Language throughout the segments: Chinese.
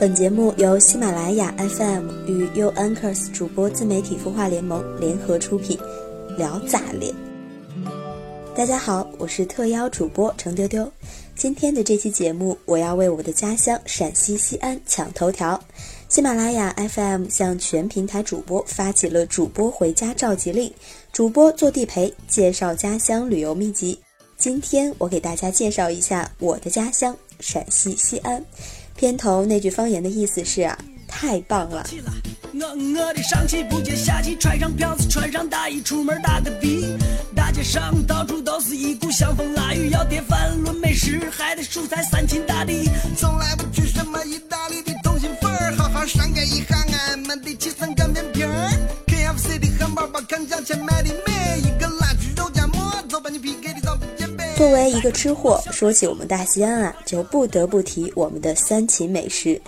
本节目由喜马拉雅 FM 与 U Anchors 主播自媒体孵化联盟联合出品，聊咋咧？大家好，我是特邀主播程丢丢。今天的这期节目，我要为我的家乡陕西西安抢头条。喜马拉雅 FM 向全平台主播发起了主播回家召集令，主播做地陪，介绍家乡旅游秘籍。今天我给大家介绍一下我的家乡陕西西安。片头那句方言的意思是啊，太棒了！我我的上气不接下气，穿上票子，穿上大衣，出门打个的。大街上到处都是一股香风腊雨，要点饭论美食，还得蔬菜三秦大地。从来不去什么意大利的通心粉，好好伤感一下俺们的七层擀面皮儿。KFC 的汉堡包，看价钱买的美，一作为一个吃货，说起我们大西安啊，就不得不提我们的三秦美食。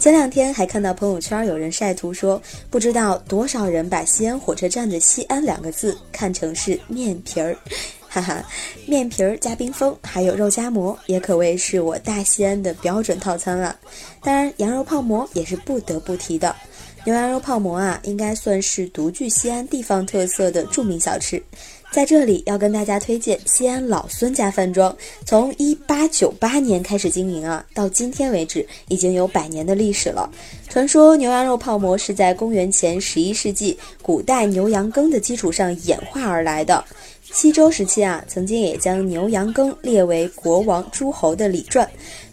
前两天还看到朋友圈有人晒图说，不知道多少人把西安火车站的“西安”两个字看成是面皮儿，哈哈，面皮儿加冰峰，还有肉夹馍，也可谓是我大西安的标准套餐了。当然，羊肉泡馍也是不得不提的。牛羊肉泡馍啊，应该算是独具西安地方特色的著名小吃。在这里要跟大家推荐西安老孙家饭庄，从一八九八年开始经营啊，到今天为止已经有百年的历史了。传说牛羊肉泡馍是在公元前十一世纪古代牛羊羹的基础上演化而来的。西周时期啊，曾经也将牛羊羹列为国王诸侯的礼传。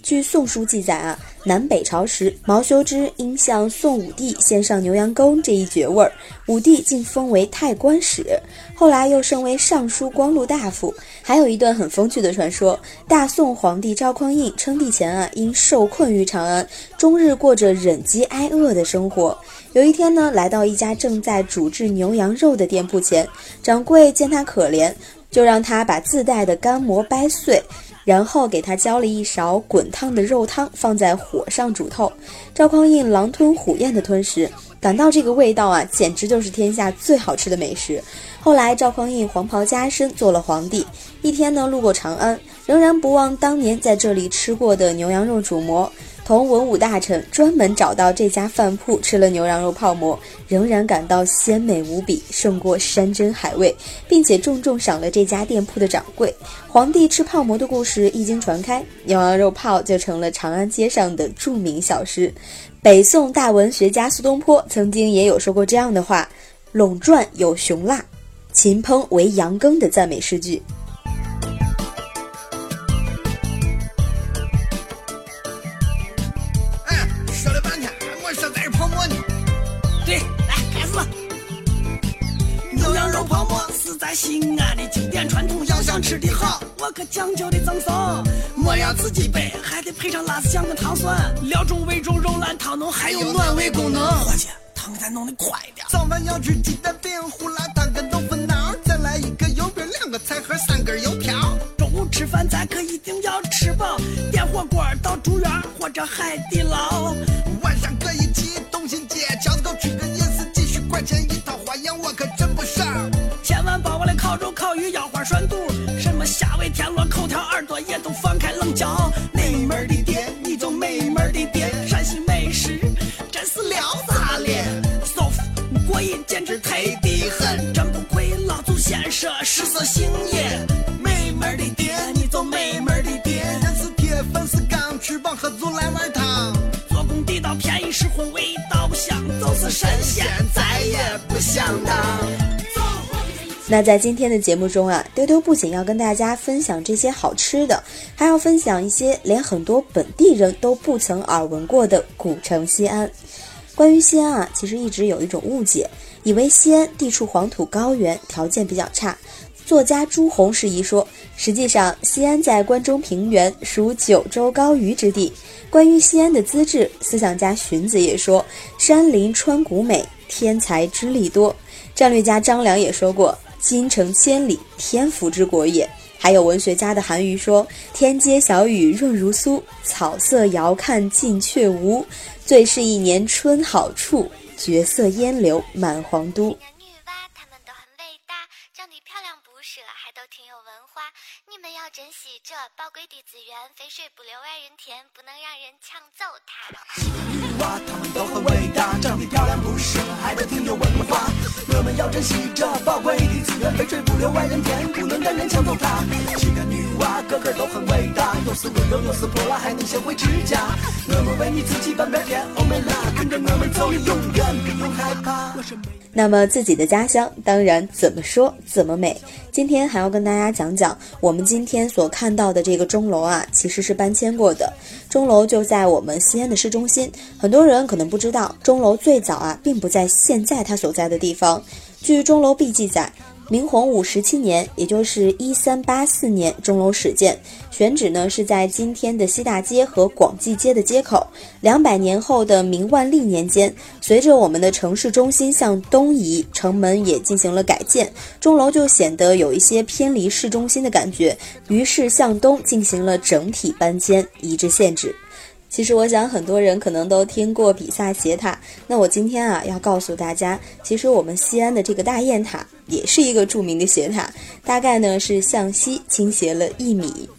据《宋书》记载啊。南北朝时，毛修之因向宋武帝献上牛羊羹这一绝味儿，武帝竟封为太官使，后来又升为尚书光禄大夫。还有一段很风趣的传说：大宋皇帝赵匡胤称帝前啊，因受困于长安，终日过着忍饥挨饿的生活。有一天呢，来到一家正在煮制牛羊肉的店铺前，掌柜见他可怜，就让他把自带的干馍掰碎。然后给他浇了一勺滚烫的肉汤，放在火上煮透。赵匡胤狼吞虎咽的吞食，感到这个味道啊，简直就是天下最好吃的美食。后来赵匡胤黄袍加身，做了皇帝。一天呢，路过长安，仍然不忘当年在这里吃过的牛羊肉煮馍。同文武大臣专门找到这家饭铺吃了牛羊肉泡馍，仍然感到鲜美无比，胜过山珍海味，并且重重赏了这家店铺的掌柜。皇帝吃泡馍的故事一经传开，牛羊肉泡就成了长安街上的著名小吃。北宋大文学家苏东坡曾经也有说过这样的话：“陇传有熊腊，秦烹为羊羹”的赞美诗句。想吃的好，我可讲究的赠送。莫要自己备，还得配上辣子酱跟糖蒜。料中味中肉烂汤浓，还有暖胃功能。伙计，汤再弄的快点。早饭要吃鸡蛋饼、胡辣汤跟豆腐脑，再来一个油饼、两个菜盒、三根油条。中午吃饭咱可一定要吃饱，点火锅到竹园或者海底捞。晚上可以去东新街、桥子口吃个夜市，几十块钱一套，花样我可真不少。千万别忘了烤肉、烤鱼、腰花、涮肚，服过瘾，简直忒的很，真不愧老祖先说食色性也。美门的爹，你就美门的爹。人是铁，粉是钢，吃饱喝足来碗汤。做工地道，便宜实惠，味道不香，就是神仙再也不想当。那在今天的节目中啊，丢丢不仅要跟大家分享这些好吃的，还要分享一些连很多本地人都不曾耳闻过的古城西安。关于西安啊，其实一直有一种误解，以为西安地处黄土高原，条件比较差。作家朱红是一说，实际上西安在关中平原，属九州高原之地。关于西安的资质，思想家荀子也说：“山林川谷美，天才之力多。”战略家张良也说过。京城千里，天府之国也。还有文学家的韩愈说：“天街小雨润如酥，草色遥看近却无。最是一年春好处，绝色烟柳满皇都。”女娲她们都很伟大，长得漂亮不是，还都挺有文化。你们要珍惜这宝贵的资源，肥水不流外人田，不能让人抢走它。娃，他们都很伟大，长得漂亮不是，还都挺有文化。要珍惜这宝贵的资源，肥水不流外人田，不能让人抢走它。西安女娃个个都很伟大，又是温柔又是泼辣，还能学会持家。我们为你自己半边天，欧美拉，跟着我们走，你永远不用害怕。那么自己的家乡，当然怎么说怎么美。今天还要跟大家讲讲，我们今天所看到的这个钟楼啊，其实是搬迁过的。钟楼就在我们西安的市中心，很多人可能不知道，钟楼最早啊，并不在现在它所在的地方。据钟楼壁记载。明洪武十七年，也就是一三八四年，钟楼始建，选址呢是在今天的西大街和广济街的街口。两百年后的明万历年间，随着我们的城市中心向东移，城门也进行了改建，钟楼就显得有一些偏离市中心的感觉，于是向东进行了整体搬迁，移至现址。其实我想很多人可能都听过比萨斜塔，那我今天啊要告诉大家，其实我们西安的这个大雁塔也是一个著名的斜塔，大概呢是向西倾斜了一米。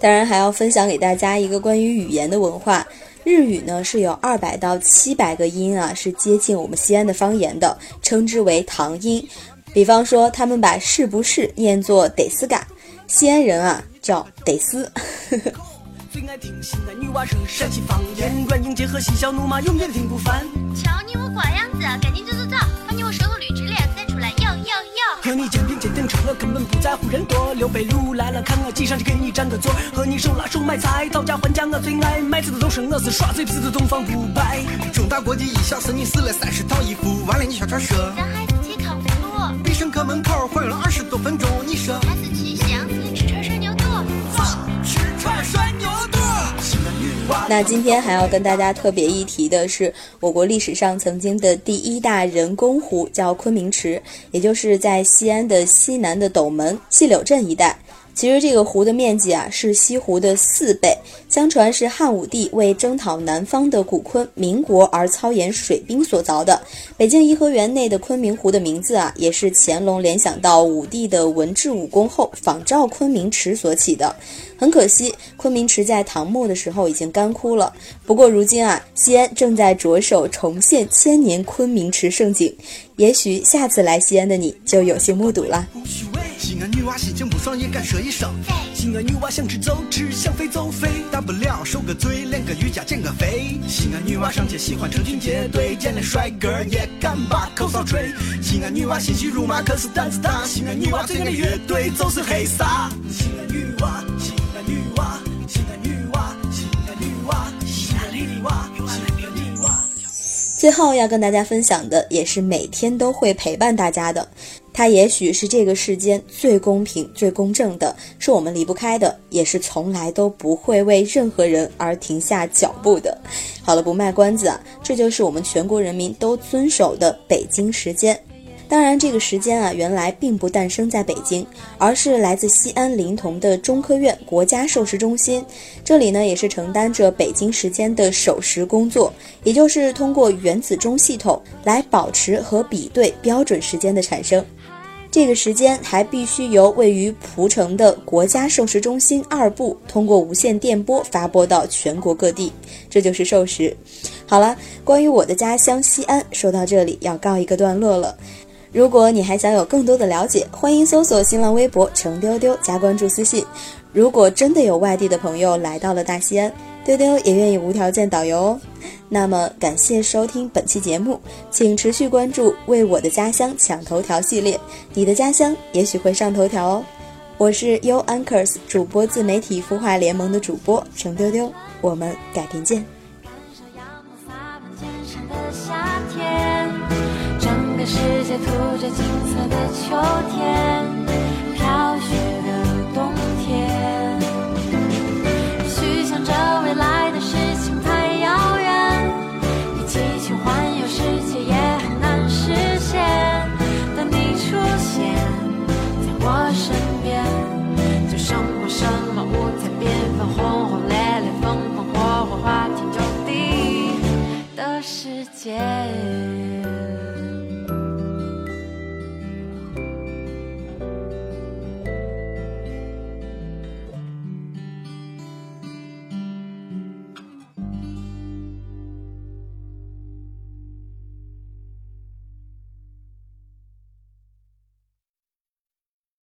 当然还要分享给大家一个关于语言的文化，日语呢是有二百到七百个音啊，是接近我们西安的方言的，称之为唐音。比方说他们把是不是念作得斯嘎，西安人啊叫得斯。最爱听西安女娃说陕西方言，软硬结合，嬉笑怒骂，永远听不烦。瞧你我瓜样子，赶紧走走走，把你我舌头捋直了再出来哟哟哟。和你肩并肩等车，根本不在乎人多。刘备路来了，看我挤上去给你占个座。和你手拉手买菜，讨价还价我最爱。买菜的都是我是耍嘴皮子东方不败。中大国际一小时，你试了三十套衣服，完了你小船说。咱孩子去康复。必胜客门口晃悠了二十多分钟，你说。孩子去祥子那今天还要跟大家特别一提的是，我国历史上曾经的第一大人工湖叫昆明池，也就是在西安的西南的斗门细柳镇一带。其实这个湖的面积啊是西湖的四倍，相传是汉武帝为征讨南方的古昆民国而操演水兵所凿的。北京颐和园内的昆明湖的名字啊，也是乾隆联想到武帝的文治武功后，仿照昆明池所起的。很可惜，昆明池在唐末的时候已经干枯了。不过如今啊，西安正在着手重现千年昆明池盛景，也许下次来西安的你就有幸目睹了。西安女娃心情不爽也敢说一声。西安女娃想吃就吃，想飞就飞，大不了受个罪，练个瑜伽减个肥。西安女娃上街喜欢成群结队，见了帅哥也敢把口哨吹。西安女娃心细如麻可是胆子大，西安女娃最爱的乐队就是黑撒。西安女娃，西安女娃，西安女娃，西安女娃，西安女娃，西安女娃。最后要跟大家分享的，也是每天都会陪伴大家的。它也许是这个世间最公平、最公正的，是我们离不开的，也是从来都不会为任何人而停下脚步的。好了，不卖关子啊，这就是我们全国人民都遵守的北京时间。当然，这个时间啊，原来并不诞生在北京，而是来自西安临潼的中科院国家授时中心。这里呢，也是承担着北京时间的守时工作，也就是通过原子钟系统来保持和比对标准时间的产生。这个时间还必须由位于蒲城的国家授时中心二部通过无线电波发播到全国各地，这就是授时。好了，关于我的家乡西安，说到这里要告一个段落了。如果你还想有更多的了解，欢迎搜索新浪微博“程丢丢”加关注私信。如果真的有外地的朋友来到了大西安，丢丢也愿意无条件导游哦。那么感谢收听本期节目，请持续关注“为我的家乡抢头条”系列，你的家乡也许会上头条哦。我是 U Anchors 主播自媒体孵化联盟的主播程丢丢，我们改天见。世界涂着金色的秋天，